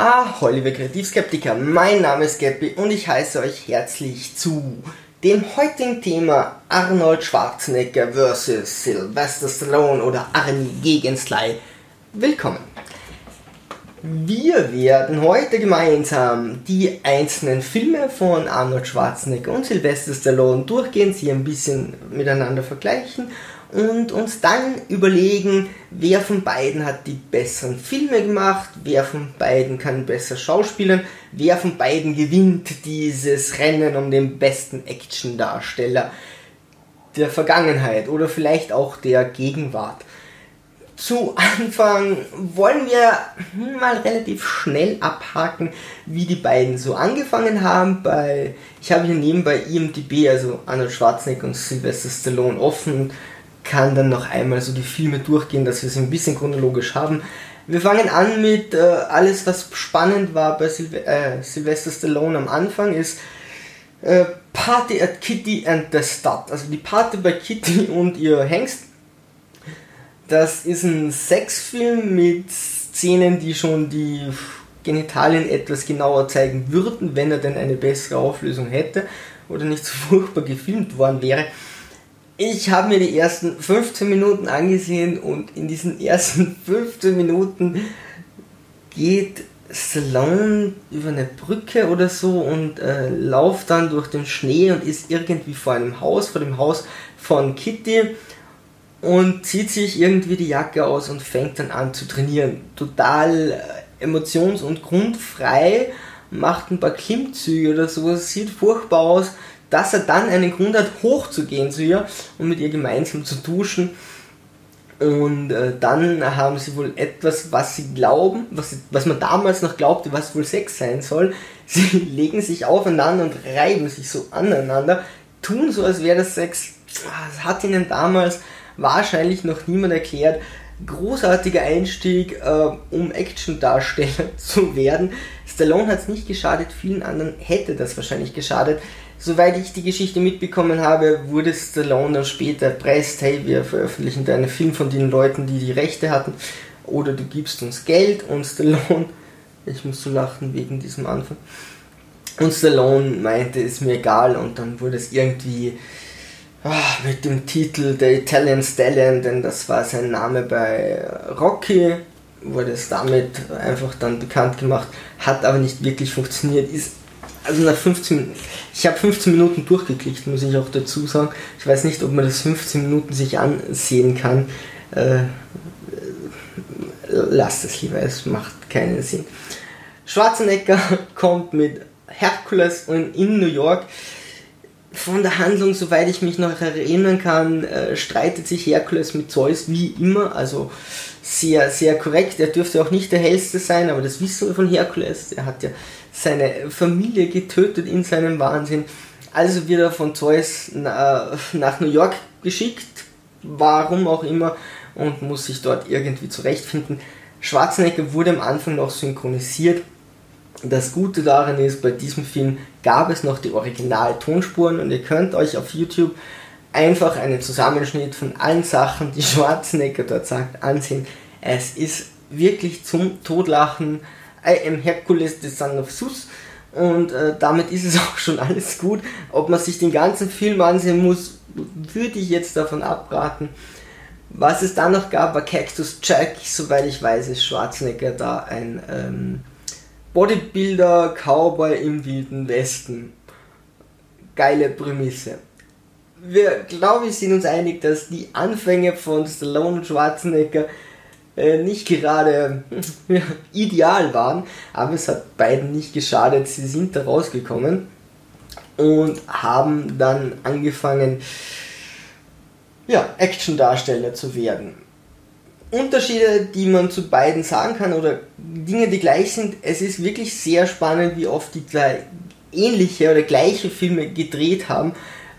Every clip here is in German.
Ahoi, liebe Kreativskeptiker, mein Name ist Geppi und ich heiße euch herzlich zu dem heutigen Thema Arnold Schwarzenegger vs. Sylvester Stallone oder Arnie gegen Sly. Willkommen. Wir werden heute gemeinsam die einzelnen Filme von Arnold Schwarzenegger und Sylvester Stallone durchgehen, sie ein bisschen miteinander vergleichen und uns dann überlegen, wer von beiden hat die besseren Filme gemacht, wer von beiden kann besser schauspielen, wer von beiden gewinnt dieses Rennen um den besten Actiondarsteller der Vergangenheit oder vielleicht auch der Gegenwart. Zu Anfang wollen wir mal relativ schnell abhaken, wie die beiden so angefangen haben. Bei, ich habe hier nebenbei IMDb, also Arnold Schwarzenegger und Sylvester Stallone offen kann dann noch einmal so die Filme durchgehen, dass wir sie ein bisschen chronologisch haben. Wir fangen an mit äh, alles, was spannend war bei Sylve äh, Sylvester Stallone am Anfang, ist äh, Party at Kitty and the Stud. Also die Party bei Kitty und ihr Hengst. Das ist ein Sexfilm mit Szenen, die schon die Genitalien etwas genauer zeigen würden, wenn er denn eine bessere Auflösung hätte oder nicht so furchtbar gefilmt worden wäre ich habe mir die ersten 15 Minuten angesehen und in diesen ersten 15 Minuten geht Stallone über eine Brücke oder so und äh, lauft dann durch den Schnee und ist irgendwie vor einem Haus, vor dem Haus von Kitty und zieht sich irgendwie die Jacke aus und fängt dann an zu trainieren. Total äh, emotions- und grundfrei, macht ein paar Klimmzüge oder so, sieht furchtbar aus dass er dann einen Grund hat, hochzugehen zu ihr und mit ihr gemeinsam zu duschen. Und äh, dann haben sie wohl etwas, was sie glauben, was, was man damals noch glaubte, was wohl Sex sein soll. Sie legen sich aufeinander und reiben sich so aneinander, tun so, als wäre das Sex. Das hat ihnen damals wahrscheinlich noch niemand erklärt. Großartiger Einstieg, äh, um Action-Darsteller zu werden. Stallone hat es nicht geschadet, vielen anderen hätte das wahrscheinlich geschadet soweit ich die Geschichte mitbekommen habe, wurde Stallone dann später erpresst, hey, wir veröffentlichen deinen Film von den Leuten, die die Rechte hatten, oder du gibst uns Geld. Und Stallone, ich muss so lachen wegen diesem Anfang, und Stallone meinte, ist mir egal. Und dann wurde es irgendwie ach, mit dem Titel The Italian Stallion, denn das war sein Name bei Rocky, wurde es damit einfach dann bekannt gemacht, hat aber nicht wirklich funktioniert, ist also nach 15 ich habe 15 Minuten durchgeklickt, muss ich auch dazu sagen. Ich weiß nicht, ob man das 15 Minuten sich ansehen kann. Äh, lasst es lieber, es macht keinen Sinn. Schwarzenegger kommt mit Herkules in New York. Von der Handlung, soweit ich mich noch erinnern kann, äh, streitet sich Herkules mit Zeus wie immer, also sehr, sehr korrekt. Er dürfte auch nicht der hellste sein, aber das wissen wir von Herkules. Er hat ja seine Familie getötet in seinem Wahnsinn. Also wird er von Zeus nach New York geschickt, warum auch immer, und muss sich dort irgendwie zurechtfinden. Schwarzenegger wurde am Anfang noch synchronisiert. Das Gute daran ist, bei diesem Film gab es noch die Original-Tonspuren und ihr könnt euch auf YouTube einfach einen Zusammenschnitt von allen Sachen, die Schwarzenegger dort sagt, ansehen. Es ist wirklich zum Todlachen I am Hercules, the son of Zeus. Und äh, damit ist es auch schon alles gut. Ob man sich den ganzen Film ansehen muss, würde ich jetzt davon abraten. Was es dann noch gab, war Cactus Jack. Soweit ich weiß, ist Schwarzenegger da ein ähm, Bodybuilder, Cowboy im Wilden Westen. Geile Prämisse. Wir, glaube ich, sind uns einig, dass die Anfänge von Stallone und Schwarzenegger äh, nicht gerade ideal waren, aber es hat beiden nicht geschadet. Sie sind da rausgekommen und haben dann angefangen, ja, Action-Darsteller zu werden. Unterschiede, die man zu beiden sagen kann oder Dinge, die gleich sind, es ist wirklich sehr spannend, wie oft die ähnliche oder gleiche Filme gedreht haben.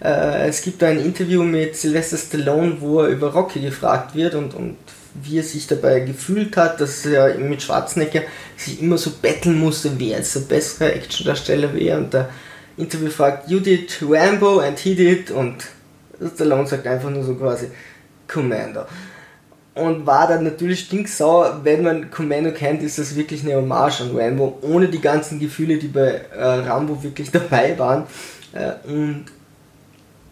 Äh, es gibt ein Interview mit Sylvester Stallone, wo er über Rocky gefragt wird und, und wie er sich dabei gefühlt hat, dass er mit Schwarzenegger sich immer so betteln musste, wer jetzt der bessere Actiondarsteller wäre. Und der Interview fragt, you did Rambo and he did und Stallone sagt einfach nur so quasi Commander. und war dann natürlich stinksauer, wenn man Commando kennt, ist das wirklich eine Hommage an Rambo, ohne die ganzen Gefühle, die bei äh, Rambo wirklich dabei waren. Äh, und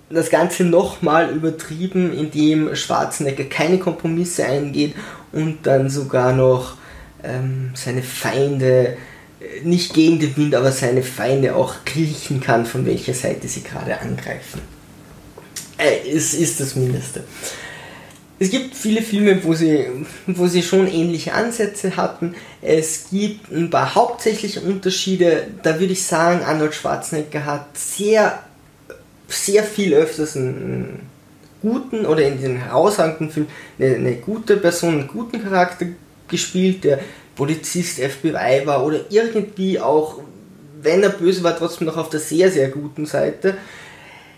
das Ganze nochmal übertrieben, indem Schwarzenegger keine Kompromisse eingeht und dann sogar noch ähm, seine Feinde äh, nicht gegen den Wind, aber seine Feinde auch kriechen kann, von welcher Seite sie gerade angreifen. Äh, es ist das Mindeste. Es gibt viele Filme, wo sie, wo sie schon ähnliche Ansätze hatten. Es gibt ein paar hauptsächliche Unterschiede. Da würde ich sagen, Arnold Schwarzenegger hat sehr, sehr viel öfters einen guten oder in den herausragenden Film eine, eine gute Person, einen guten Charakter gespielt, der Polizist, FBI war oder irgendwie auch, wenn er böse war, trotzdem noch auf der sehr, sehr guten Seite.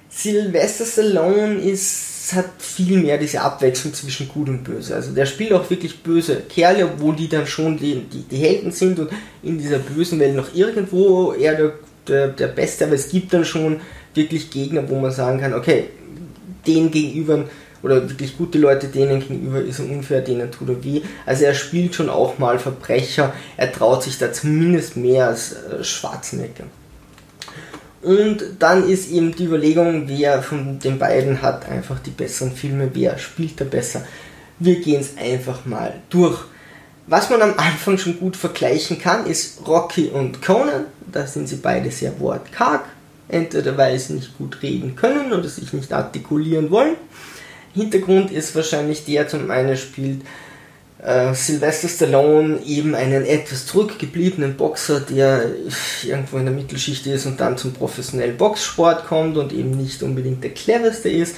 Sylvester Stallone ist hat viel mehr diese Abwechslung zwischen Gut und Böse. Also der spielt auch wirklich böse Kerle, obwohl die dann schon die, die, die Helden sind und in dieser bösen Welt noch irgendwo eher der, der, der Beste, aber es gibt dann schon wirklich Gegner, wo man sagen kann, okay, den gegenüber oder wirklich gute Leute, denen gegenüber ist er unfair, denen tut er weh. Also er spielt schon auch mal Verbrecher, er traut sich da zumindest mehr als äh, Schwarzenegger. Und dann ist eben die Überlegung, wer von den beiden hat einfach die besseren Filme, wer spielt da besser. Wir gehen es einfach mal durch. Was man am Anfang schon gut vergleichen kann, ist Rocky und Conan. Da sind sie beide sehr wortkarg. Entweder weil sie nicht gut reden können oder sich nicht artikulieren wollen. Hintergrund ist wahrscheinlich der, zum einen spielt äh, Sylvester Stallone eben einen etwas zurückgebliebenen Boxer, der irgendwo in der Mittelschicht ist und dann zum professionellen Boxsport kommt und eben nicht unbedingt der cleverste ist.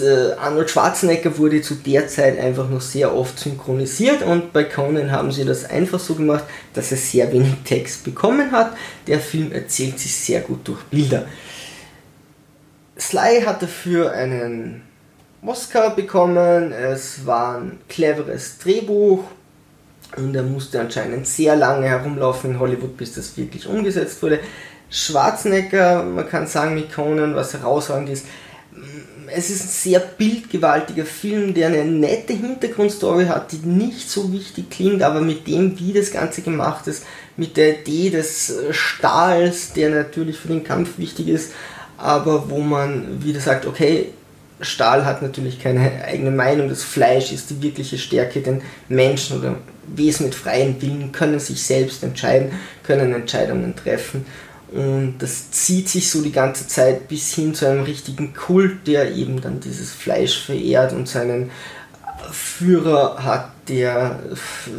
Äh, Arnold Schwarzenegger wurde zu der Zeit einfach noch sehr oft synchronisiert und bei Conan haben sie das einfach so gemacht, dass er sehr wenig Text bekommen hat. Der Film erzählt sich sehr gut durch Bilder. Sly hat dafür einen Oscar bekommen. Es war ein cleveres Drehbuch und er musste anscheinend sehr lange herumlaufen in Hollywood, bis das wirklich umgesetzt wurde. Schwarzenegger, man kann sagen mit Conan, was herausragend ist, es ist ein sehr bildgewaltiger Film, der eine nette Hintergrundstory hat, die nicht so wichtig klingt, aber mit dem, wie das Ganze gemacht ist, mit der Idee des Stahls, der natürlich für den Kampf wichtig ist, aber wo man wieder sagt, okay, Stahl hat natürlich keine eigene Meinung, das Fleisch ist die wirkliche Stärke, denn Menschen oder Wesen mit freien Willen können sich selbst entscheiden, können Entscheidungen treffen und das zieht sich so die ganze Zeit bis hin zu einem richtigen Kult, der eben dann dieses Fleisch verehrt und seinen Führer hat, der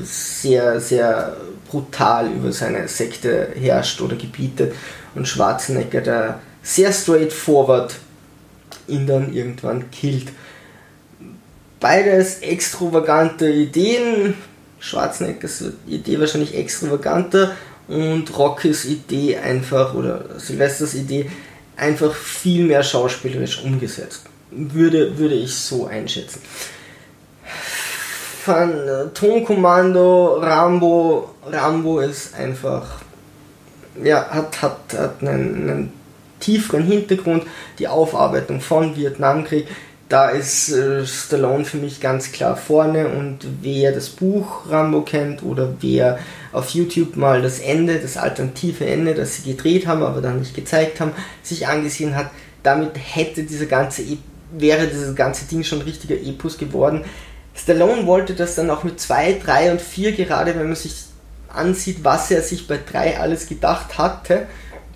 sehr, sehr brutal über seine Sekte herrscht oder gebietet und Schwarzenegger, der sehr straightforward ihn dann irgendwann killt. Beides extravagante Ideen. Schwarzeneggers Idee wahrscheinlich extravaganter und Rockys Idee einfach, oder Silvesters Idee, einfach viel mehr schauspielerisch umgesetzt. Würde, würde ich so einschätzen. Phantomkommando, Rambo, Rambo ist einfach, ja, hat, hat, hat einen, einen tieferen Hintergrund, die Aufarbeitung von Vietnamkrieg, da ist äh, Stallone für mich ganz klar vorne und wer das Buch Rambo kennt oder wer auf YouTube mal das Ende, das alternative Ende, das sie gedreht haben, aber dann nicht gezeigt haben, sich angesehen hat, damit hätte dieser ganze e wäre dieses ganze Ding schon richtiger Epos geworden. Stallone wollte das dann auch mit 2, 3 und 4 gerade, wenn man sich ansieht, was er sich bei 3 alles gedacht hatte,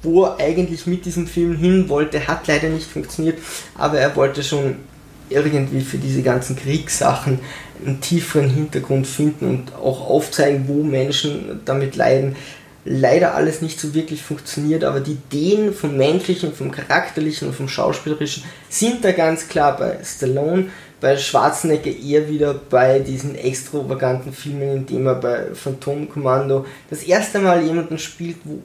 wo er eigentlich mit diesem Film hin wollte, hat leider nicht funktioniert, aber er wollte schon irgendwie für diese ganzen Kriegssachen einen tieferen Hintergrund finden und auch aufzeigen, wo Menschen damit leiden. Leider alles nicht so wirklich funktioniert, aber die Ideen vom Menschlichen, vom Charakterlichen und vom Schauspielerischen sind da ganz klar bei Stallone, bei Schwarzenegger eher wieder bei diesen extravaganten Filmen, in dem er bei Phantom Commando das erste Mal jemanden spielt, wo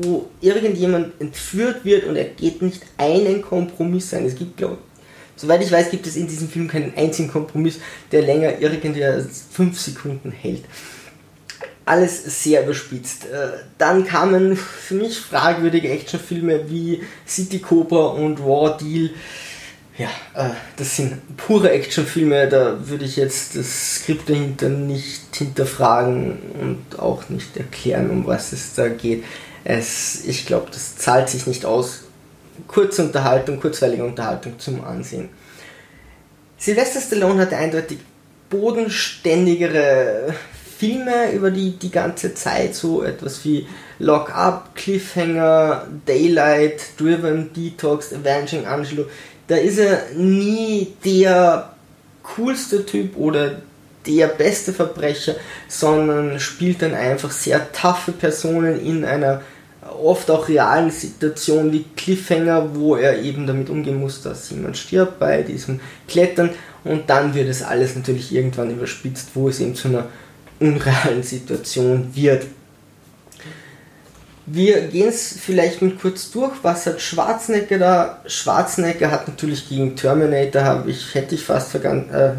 wo irgendjemand entführt wird und er geht nicht einen Kompromiss ein. Es gibt, glaube soweit ich weiß, gibt es in diesem Film keinen einzigen Kompromiss, der länger irgendwie als fünf Sekunden hält. Alles sehr überspitzt. Äh, dann kamen für mich fragwürdige Actionfilme wie City Cobra und Raw Deal. ja, äh, das sind pure Actionfilme, da würde ich jetzt das Skript dahinter nicht hinterfragen und auch nicht erklären, um was es da geht. Es, ich glaube, das zahlt sich nicht aus. Kurze Unterhaltung, kurzweilige Unterhaltung zum Ansehen. Sylvester Stallone hatte eindeutig bodenständigere Filme über die, die ganze Zeit, so etwas wie Lock Up, Cliffhanger, Daylight, Driven, Detox, Avenging Angelo. Da ist er nie der coolste Typ oder der beste Verbrecher, sondern spielt dann einfach sehr taffe Personen in einer oft auch realen Situation wie Cliffhanger, wo er eben damit umgehen muss, dass jemand stirbt bei diesem Klettern und dann wird es alles natürlich irgendwann überspitzt, wo es eben zu einer unrealen Situation wird. Wir gehen es vielleicht mal kurz durch. Was hat Schwarzenegger da? Schwarzenegger hat natürlich gegen Terminator, ich, hätte ich fast vergessen, äh,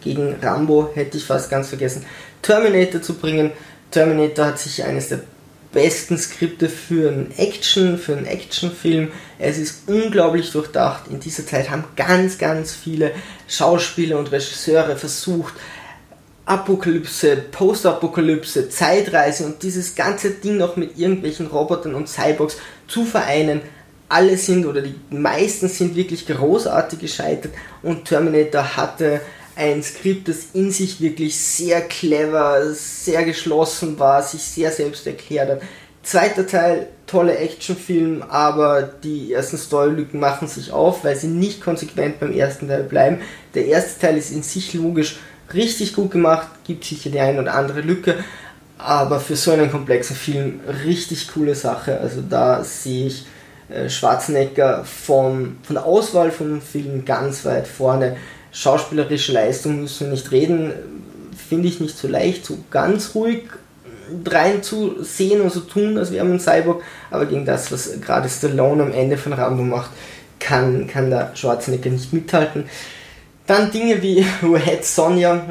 gegen Rambo hätte ich fast ganz vergessen, Terminator zu bringen. Terminator hat sich eines der besten Skripte für einen Action, für einen Actionfilm. Es ist unglaublich durchdacht. In dieser Zeit haben ganz, ganz viele Schauspieler und Regisseure versucht, Apokalypse, Postapokalypse, Zeitreise und dieses ganze Ding noch mit irgendwelchen Robotern und Cyborgs zu vereinen. Alle sind oder die meisten sind wirklich großartig gescheitert und Terminator hatte ein Skript, das in sich wirklich sehr clever, sehr geschlossen war, sich sehr selbst erklärt hat. Zweiter Teil, tolle Actionfilm, aber die ersten Storylücken machen sich auf, weil sie nicht konsequent beim ersten Teil bleiben. Der erste Teil ist in sich logisch richtig gut gemacht, gibt sicher die eine oder andere Lücke, aber für so einen komplexen Film richtig coole Sache. Also da sehe ich äh, Schwarzenegger von, von der Auswahl von Filmen ganz weit vorne. Schauspielerische Leistung müssen wir nicht reden, finde ich nicht so leicht, so ganz ruhig rein zu sehen und so tun, als wäre man Cyborg, aber gegen das, was gerade Stallone am Ende von Rambo macht, kann, kann der Schwarzenegger nicht mithalten. Dann Dinge wie Red Sonja,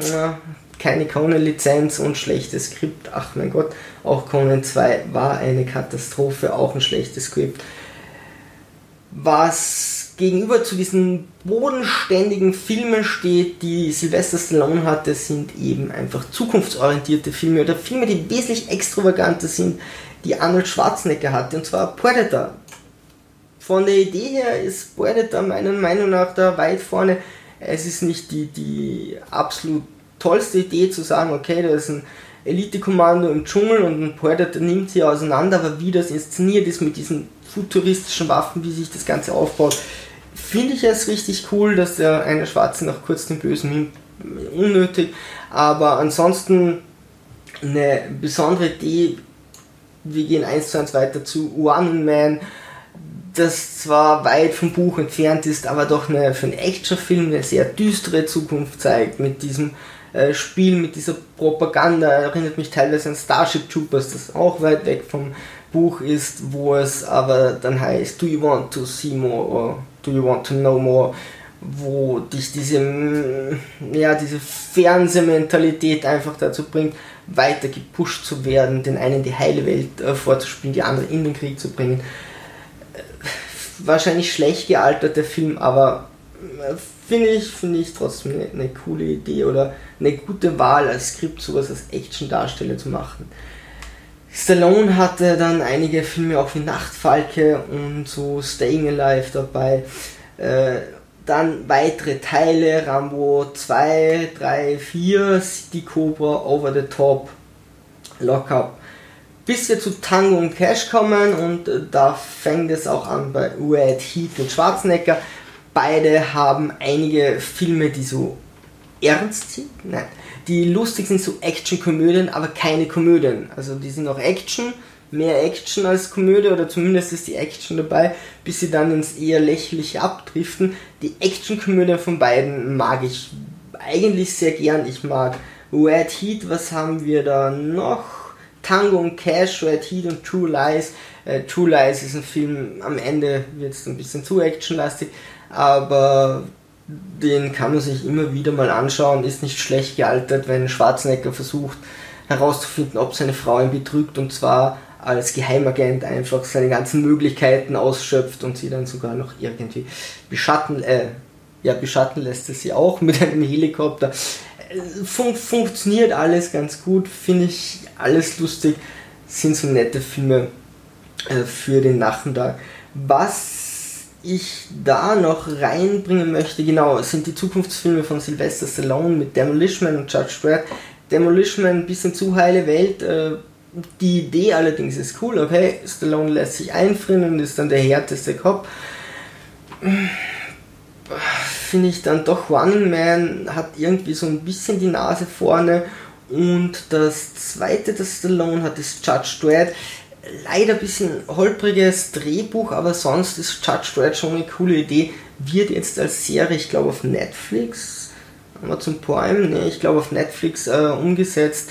keine Conan-Lizenz und schlechtes Skript. Ach mein Gott, auch Conan 2 war eine Katastrophe, auch ein schlechtes Skript. Was gegenüber zu diesen bodenständigen Filmen steht, die Sylvester Stallone hatte, sind eben einfach zukunftsorientierte Filme oder Filme, die wesentlich extravaganter sind, die Arnold Schwarzenegger hatte, und zwar Predator. Von der Idee her ist Predator meiner Meinung nach da weit vorne es ist nicht die, die absolut tollste Idee zu sagen, okay, da ist ein Elite-Kommando im Dschungel und ein Predator nimmt sie auseinander, aber wie das inszeniert ist mit diesen futuristischen Waffen, wie sich das Ganze aufbaut, finde ich es richtig cool, dass der eine Schwarze nach kurz den Bösen nimmt. Unnötig, aber ansonsten eine besondere Idee. Wir gehen eins zu eins weiter zu One Man das zwar weit vom Buch entfernt ist, aber doch eine, für einen Actionfilm eine sehr düstere Zukunft zeigt mit diesem äh, Spiel, mit dieser Propaganda. Erinnert mich teilweise an Starship Troopers, das auch weit weg vom Buch ist, wo es aber dann heißt, do you want to see more or do you want to know more? Wo dich diese, mm, ja, diese Fernsehmentalität einfach dazu bringt, weiter gepusht zu werden, den einen die heile Welt äh, vorzuspielen, die andere in den Krieg zu bringen wahrscheinlich schlecht gealtert, der Film, aber äh, finde ich, finde ich trotzdem eine, eine, coole Idee oder eine gute Wahl als Skript, sowas als Action-Darsteller zu machen. Stallone hatte dann einige Filme auch wie Nachtfalke und so Staying Alive dabei. Äh, dann weitere Teile, Rambo 2, 3, 4, City Cobra, Over the Top, Lockup bis wir zu Tango und Cash kommen und äh, da fängt es auch an bei Red Heat und Schwarzenegger. Beide haben einige Filme, die so ernst sind, nein, die lustig sind, so Action-Komödien, aber keine Komödien. Also die sind auch Action, mehr Action als Komödie oder zumindest ist die Action dabei, bis sie dann ins eher lächerliche abdriften. Die Action-Komödien von beiden mag ich eigentlich sehr gern. Ich mag Red Heat, was haben wir da noch? Tango und Cash, Red Heat und True Lies. Äh, True Lies ist ein Film, am Ende wird es ein bisschen zu actionlastig, aber den kann man sich immer wieder mal anschauen, ist nicht schlecht gealtert, wenn Schwarzenegger versucht herauszufinden, ob seine Frau ihn betrügt und zwar als Geheimagent einfach seine ganzen Möglichkeiten ausschöpft und sie dann sogar noch irgendwie beschatten, äh, ja, beschatten lässt er sie auch mit einem Helikopter. Fun funktioniert alles ganz gut, finde ich alles lustig, sind so nette Filme äh, für den Nachmittag. Was ich da noch reinbringen möchte, genau, sind die Zukunftsfilme von Sylvester Stallone mit Demolition Man und Judge Dredd. Demolition Man ein bisschen zu heile Welt. Äh, die Idee allerdings ist cool, okay, Stallone lässt sich einfrieren und ist dann der härteste Cop. Finde ich dann doch Running Man hat irgendwie so ein bisschen die Nase vorne und das zweite, das Stallone hat, ist Judge Dredd leider ein bisschen holpriges Drehbuch, aber sonst ist Judge Dredd schon eine coole Idee. Wird jetzt als Serie, ich glaube auf Netflix, Amazon Prime, ne, ich glaube auf Netflix äh, umgesetzt.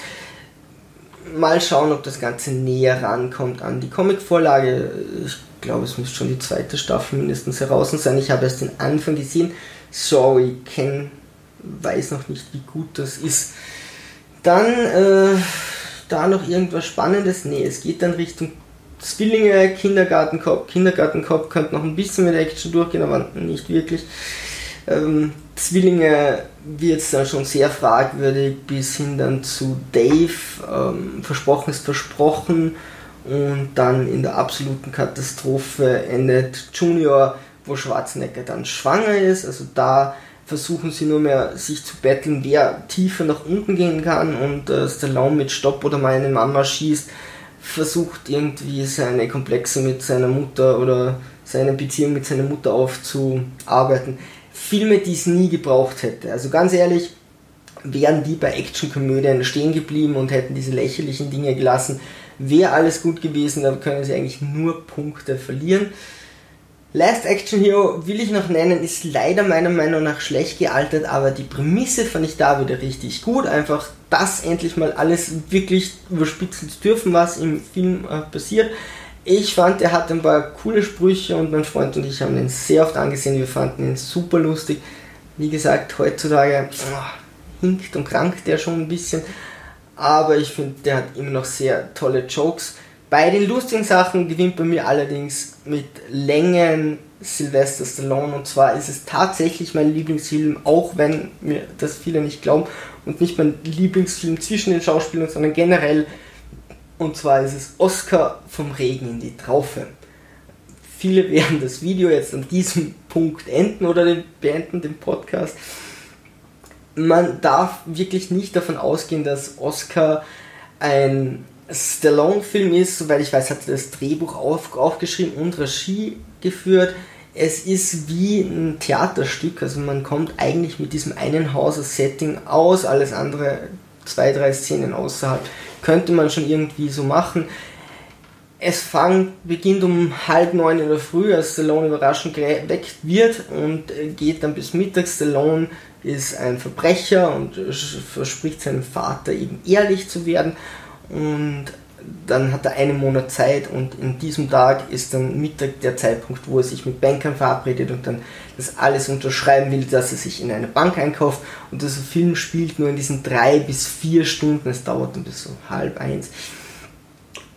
Mal schauen, ob das Ganze näher rankommt an die Comicvorlage. Ich glaube, es muss schon die zweite Staffel mindestens heraus sein. Ich habe erst den Anfang gesehen. Sorry, kenn, weiß noch nicht, wie gut das ist. Dann äh, da noch irgendwas Spannendes? Nee, es geht dann Richtung Zwillinge, Kindergartenkopf. Kindergartenkopf könnte noch ein bisschen mit Action durchgehen, aber nicht wirklich. Ähm, Zwillinge wird es dann schon sehr fragwürdig, bis hin dann zu Dave. Ähm, versprochen ist versprochen. Und dann in der absoluten Katastrophe endet Junior, wo Schwarzenegger dann schwanger ist. Also da versuchen sie nur mehr sich zu betteln, wer tiefer nach unten gehen kann und äh, Stallone mit Stopp oder meine Mama schießt, versucht irgendwie seine Komplexe mit seiner Mutter oder seine Beziehung mit seiner Mutter aufzuarbeiten. Filme, die es nie gebraucht hätte. Also ganz ehrlich, wären die bei Actionkomödien stehen geblieben und hätten diese lächerlichen Dinge gelassen, wäre alles gut gewesen, da können sie eigentlich nur Punkte verlieren. Last Action Hero will ich noch nennen, ist leider meiner Meinung nach schlecht gealtert, aber die Prämisse fand ich da wieder richtig gut. Einfach, dass endlich mal alles wirklich überspitzen zu dürfen, was im Film äh, passiert. Ich fand, er hat ein paar coole Sprüche und mein Freund und ich haben ihn sehr oft angesehen. Wir fanden ihn super lustig. Wie gesagt, heutzutage oh, hinkt und krankt der schon ein bisschen, aber ich finde, der hat immer noch sehr tolle Jokes. Bei den lustigen Sachen gewinnt bei mir allerdings mit Längen Sylvester Stallone und zwar ist es tatsächlich mein Lieblingsfilm, auch wenn mir das viele nicht glauben und nicht mein Lieblingsfilm zwischen den Schauspielern, sondern generell und zwar ist es Oscar vom Regen in die Traufe. Viele werden das Video jetzt an diesem Punkt enden oder den, beenden den Podcast. Man darf wirklich nicht davon ausgehen, dass Oscar ein Stallone-Film ist, soweit ich weiß, hat er das Drehbuch auf, aufgeschrieben und Regie geführt. Es ist wie ein Theaterstück, also man kommt eigentlich mit diesem einen Hauser-Setting aus, alles andere, zwei, drei Szenen außerhalb, könnte man schon irgendwie so machen. Es fang, beginnt um halb neun in der Früh, als Stallone überraschend geweckt wird und geht dann bis Mittag. Stallone ist ein Verbrecher und verspricht seinem Vater eben ehrlich zu werden und dann hat er einen Monat Zeit und in diesem Tag ist dann Mittag der Zeitpunkt, wo er sich mit Bankern verabredet und dann das alles unterschreiben will, dass er sich in eine Bank einkauft und dieser Film spielt nur in diesen drei bis vier Stunden, es dauert dann bis so halb eins.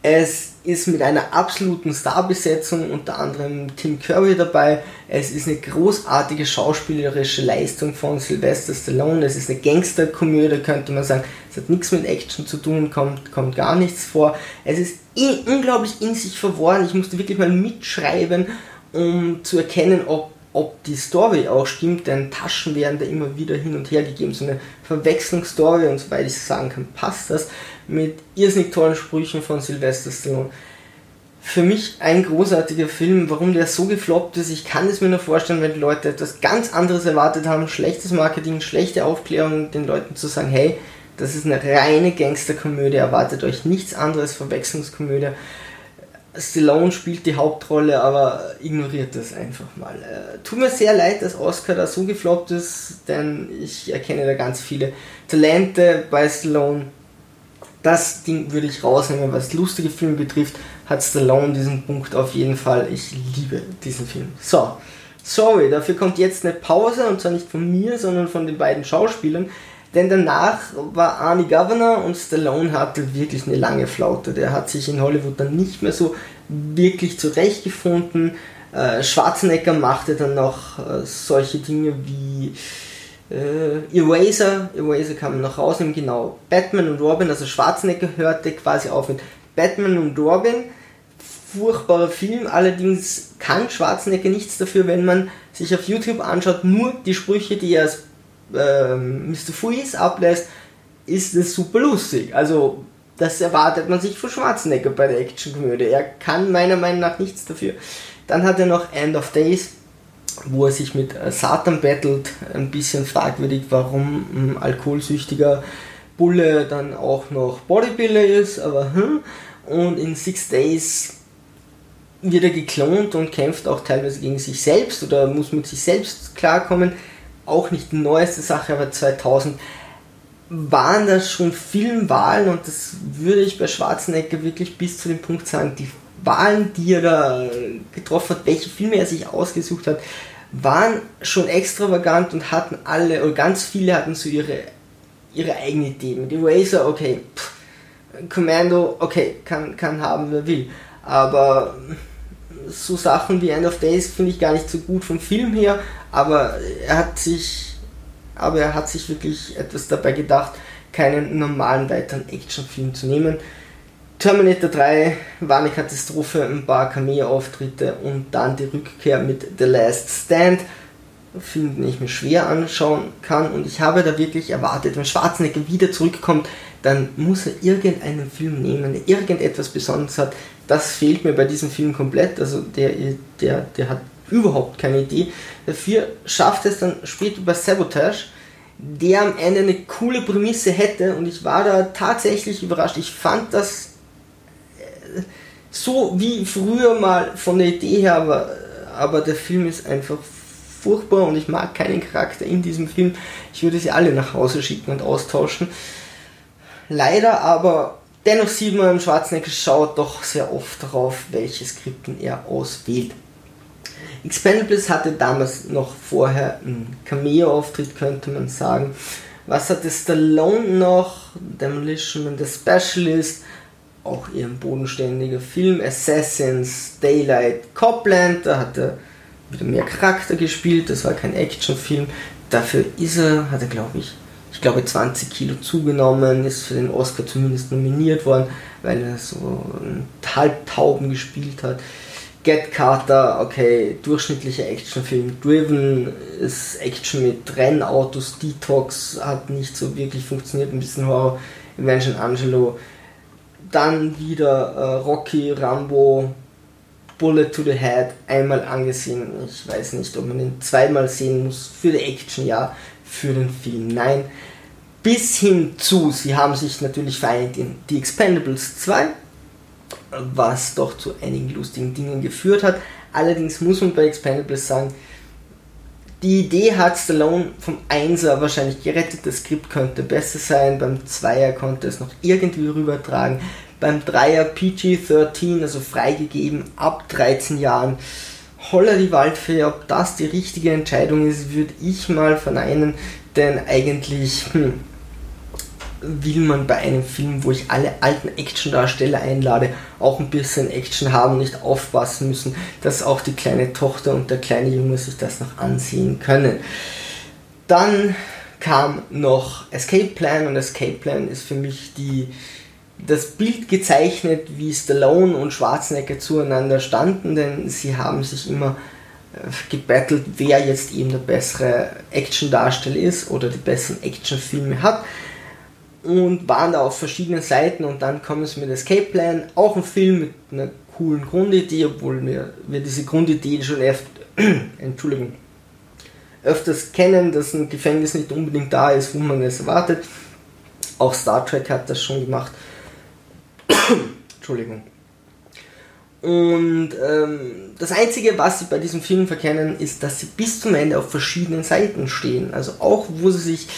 Es ist mit einer absoluten Starbesetzung, unter anderem Tim Curry dabei. Es ist eine großartige schauspielerische Leistung von Sylvester Stallone. Es ist eine Gangsterkomödie, könnte man sagen. Es hat nichts mit Action zu tun, kommt, kommt gar nichts vor. Es ist in, unglaublich in sich verworren. Ich musste wirklich mal mitschreiben, um zu erkennen, ob ob die Story auch stimmt, denn Taschen werden da immer wieder hin und her gegeben, so eine Verwechslungsstory und soweit ich sagen kann, passt das mit irrsinnig tollen Sprüchen von Sylvester Stallone. Für mich ein großartiger Film, warum der so gefloppt ist, ich kann es mir nur vorstellen, wenn die Leute etwas ganz anderes erwartet haben, schlechtes Marketing, schlechte Aufklärung, den Leuten zu sagen, hey, das ist eine reine Gangsterkomödie, erwartet euch nichts anderes, Verwechslungskomödie Stallone spielt die Hauptrolle, aber ignoriert das einfach mal. Äh, tut mir sehr leid, dass Oscar da so gefloppt ist, denn ich erkenne da ganz viele Talente bei Stallone. Das Ding würde ich rausnehmen, was lustige Filme betrifft, hat Stallone diesen Punkt auf jeden Fall. Ich liebe diesen Film. So, sorry, dafür kommt jetzt eine Pause und zwar nicht von mir, sondern von den beiden Schauspielern. Denn danach war Arnie Governor und Stallone hatte wirklich eine lange Flaute. Der hat sich in Hollywood dann nicht mehr so wirklich zurechtgefunden. Äh, Schwarzenegger machte dann noch äh, solche Dinge wie äh, Eraser, Eraser kam noch rausnehmen, genau, Batman und Robin, also Schwarzenegger hörte quasi auf mit Batman und Robin, furchtbarer Film, allerdings kann Schwarzenegger nichts dafür, wenn man sich auf YouTube anschaut, nur die Sprüche, die er als äh, Mr. Freeze ablässt, ist es super lustig. Also das erwartet man sich von Schwarzenegger bei der Actionkomödie. Er kann meiner Meinung nach nichts dafür. Dann hat er noch End of Days, wo er sich mit Satan battelt. Ein bisschen fragwürdig, warum ein alkoholsüchtiger Bulle dann auch noch Bodybuilder ist, aber hm. Und in Six Days wird er geklont und kämpft auch teilweise gegen sich selbst oder muss mit sich selbst klarkommen. Auch nicht die neueste Sache, aber 2000 waren das schon Filmwahlen und das würde ich bei Schwarzenegger wirklich bis zu dem Punkt sagen, die Wahlen, die er da getroffen hat, welche Filme er sich ausgesucht hat, waren schon extravagant und hatten alle, oder ganz viele hatten so ihre, ihre eigene Idee. Mit Eraser, okay, pff, Commando, okay, kann, kann haben, wer will. Aber so Sachen wie End of Days finde ich gar nicht so gut vom Film her, aber er hat sich, aber er hat sich wirklich etwas dabei gedacht, keinen normalen weiteren Actionfilm zu nehmen. Terminator 3 war eine Katastrophe, ein paar Cameo-Auftritte und dann die Rückkehr mit The Last Stand. Film, den ich mir schwer anschauen kann und ich habe da wirklich erwartet, wenn Schwarzenegger wieder zurückkommt, dann muss er irgendeinen Film nehmen, der irgendetwas Besonderes hat. Das fehlt mir bei diesem Film komplett, also der, der, der hat überhaupt keine Idee. Dafür schafft es dann später bei Sabotage, der am Ende eine coole Prämisse hätte und ich war da tatsächlich überrascht. Ich fand das so wie früher mal von der Idee her, aber, aber der Film ist einfach furchtbar und ich mag keinen Charakter in diesem Film. Ich würde sie alle nach Hause schicken und austauschen. Leider aber dennoch sieht man, Schwarzenegger schaut doch sehr oft darauf, welche Skripten er auswählt. Expendables hatte damals noch vorher einen Cameo-Auftritt, könnte man sagen. Was hatte Stallone noch? Demolition Man, The Specialist, auch eher ein bodenständiger Film. Assassins, Daylight, Copland, da hat er wieder mehr Charakter gespielt, das war kein Actionfilm. Dafür ist er, hat er glaube ich, ich glaube 20 Kilo zugenommen, ist für den Oscar zumindest nominiert worden, weil er so einen Halbtauben gespielt hat. Get Carter, okay, durchschnittlicher Actionfilm. Driven ist Action mit Rennautos. Detox hat nicht so wirklich funktioniert, ein bisschen Horror. Evangeline Angelo. Dann wieder äh, Rocky, Rambo, Bullet to the Head einmal angesehen. Ich weiß nicht, ob man den zweimal sehen muss. Für die Action ja, für den Film nein. Bis hin zu, sie haben sich natürlich vereint in The Expendables 2, was doch zu einigen lustigen Dingen geführt hat. Allerdings muss man bei Expendables sagen, die Idee hat Stallone vom 1er wahrscheinlich gerettet, das Skript könnte besser sein, beim 2er konnte es noch irgendwie rübertragen beim Dreier PG-13, also freigegeben ab 13 Jahren. Holler die Waldfee, ob das die richtige Entscheidung ist, würde ich mal verneinen, denn eigentlich hm, will man bei einem Film, wo ich alle alten Actiondarsteller einlade, auch ein bisschen Action haben, nicht aufpassen müssen, dass auch die kleine Tochter und der kleine Junge sich das noch ansehen können. Dann kam noch Escape Plan und Escape Plan ist für mich die das Bild gezeichnet, wie Stallone und Schwarzenegger zueinander standen, denn sie haben sich immer äh, gebettelt, wer jetzt eben der bessere Action-Darsteller ist oder die besseren Actionfilme hat und waren da auf verschiedenen Seiten und dann kommen sie mit Escape Plan, auch ein Film mit einer coolen Grundidee, obwohl wir, wir diese Grundidee schon öfter, Entschuldigung, öfters kennen, dass ein Gefängnis nicht unbedingt da ist, wo man es erwartet. Auch Star Trek hat das schon gemacht. Entschuldigung. Und ähm, das Einzige, was sie bei diesem Film verkennen, ist, dass sie bis zum Ende auf verschiedenen Seiten stehen. Also auch wo sie sich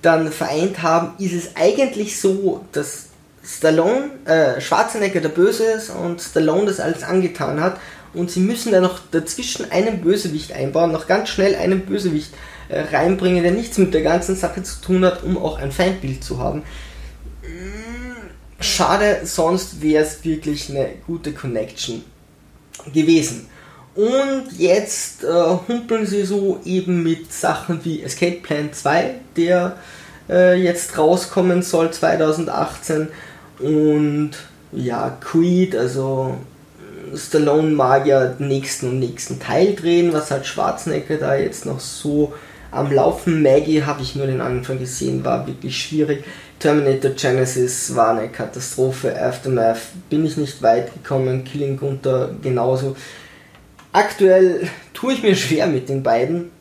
dann vereint haben, ist es eigentlich so, dass Stallone, äh, Schwarzenegger der Böse ist und Stallone das alles angetan hat. Und sie müssen dann noch dazwischen einen Bösewicht einbauen, noch ganz schnell einen Bösewicht äh, reinbringen, der nichts mit der ganzen Sache zu tun hat, um auch ein Feindbild zu haben. Schade, sonst wäre es wirklich eine gute Connection gewesen. Und jetzt äh, humpeln sie so eben mit Sachen wie Escape Plan 2, der äh, jetzt rauskommen soll 2018. Und ja, Creed, also Stallone mag ja den nächsten und nächsten Teil drehen, was halt Schwarzenegger da jetzt noch so am Laufen. Maggie habe ich nur den Anfang gesehen, war wirklich schwierig. Terminator Genesis war eine Katastrophe. Aftermath bin ich nicht weit gekommen. Killing Gunther genauso. Aktuell tue ich mir schwer mit den beiden.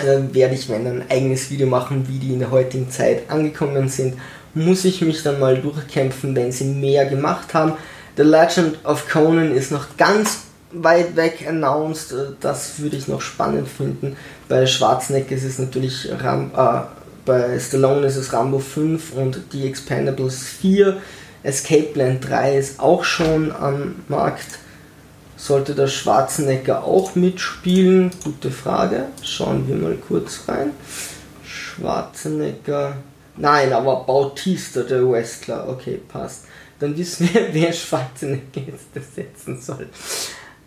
Äh, werde ich, wenn ein eigenes Video machen, wie die in der heutigen Zeit angekommen sind, muss ich mich dann mal durchkämpfen, wenn sie mehr gemacht haben. The Legend of Conan ist noch ganz weit weg announced. Äh, das würde ich noch spannend finden. Bei Schwarzenegger ist es natürlich Ram äh, bei Stallone ist es Rambo 5 und die Expendables 4. Escape Plan 3 ist auch schon am Markt. Sollte der Schwarzenegger auch mitspielen? Gute Frage. Schauen wir mal kurz rein. Schwarzenegger. Nein, aber Bautista, der Wrestler. Okay, passt. Dann wissen wir, wer Schwarzenegger jetzt ersetzen soll.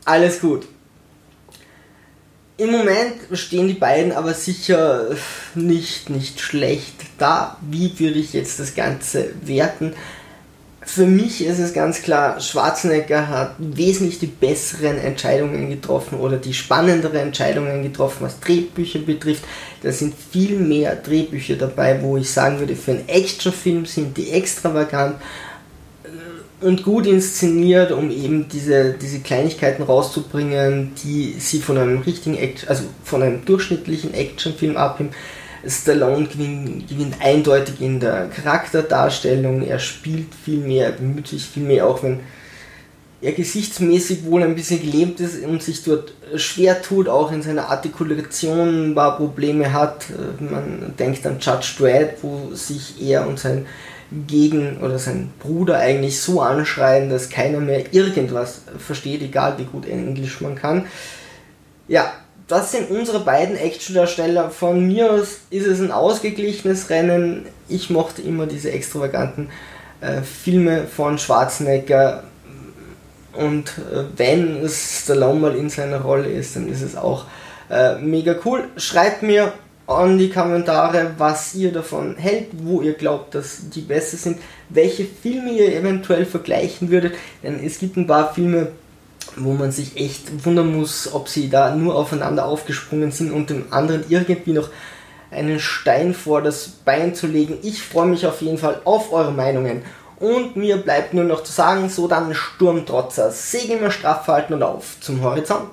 Alles gut. Im Moment stehen die beiden aber sicher nicht, nicht schlecht da. Wie würde ich jetzt das Ganze werten? Für mich ist es ganz klar, Schwarzenegger hat wesentlich die besseren Entscheidungen getroffen oder die spannenderen Entscheidungen getroffen, was Drehbücher betrifft. Da sind viel mehr Drehbücher dabei, wo ich sagen würde, für einen Actionfilm sind die extravagant und gut inszeniert, um eben diese, diese Kleinigkeiten rauszubringen, die sie von einem richtigen Action, also von einem durchschnittlichen Actionfilm abheben. Stallone gewinnt, gewinnt, eindeutig in der Charakterdarstellung, er spielt viel mehr, er bemüht sich viel mehr, auch wenn er gesichtsmäßig wohl ein bisschen gelähmt ist und sich dort schwer tut, auch in seiner Artikulation ein paar Probleme hat. Man denkt an Judge Dredd, wo sich er und sein gegen oder sein Bruder eigentlich so anschreien, dass keiner mehr irgendwas versteht, egal wie gut Englisch man kann. Ja, das sind unsere beiden Actiondarsteller. Von mir aus ist es ein ausgeglichenes Rennen. Ich mochte immer diese extravaganten äh, Filme von Schwarzenegger. Und äh, wenn es Stallone mal in seiner Rolle ist, dann ist es auch äh, mega cool. Schreibt mir an die Kommentare, was ihr davon hält, wo ihr glaubt, dass die besser sind, welche Filme ihr eventuell vergleichen würdet, denn es gibt ein paar Filme, wo man sich echt wundern muss, ob sie da nur aufeinander aufgesprungen sind und dem anderen irgendwie noch einen Stein vor das Bein zu legen. Ich freue mich auf jeden Fall auf eure Meinungen. Und mir bleibt nur noch zu sagen, so dann Sturmtrotzer, Segel immer straff halten und auf zum Horizont.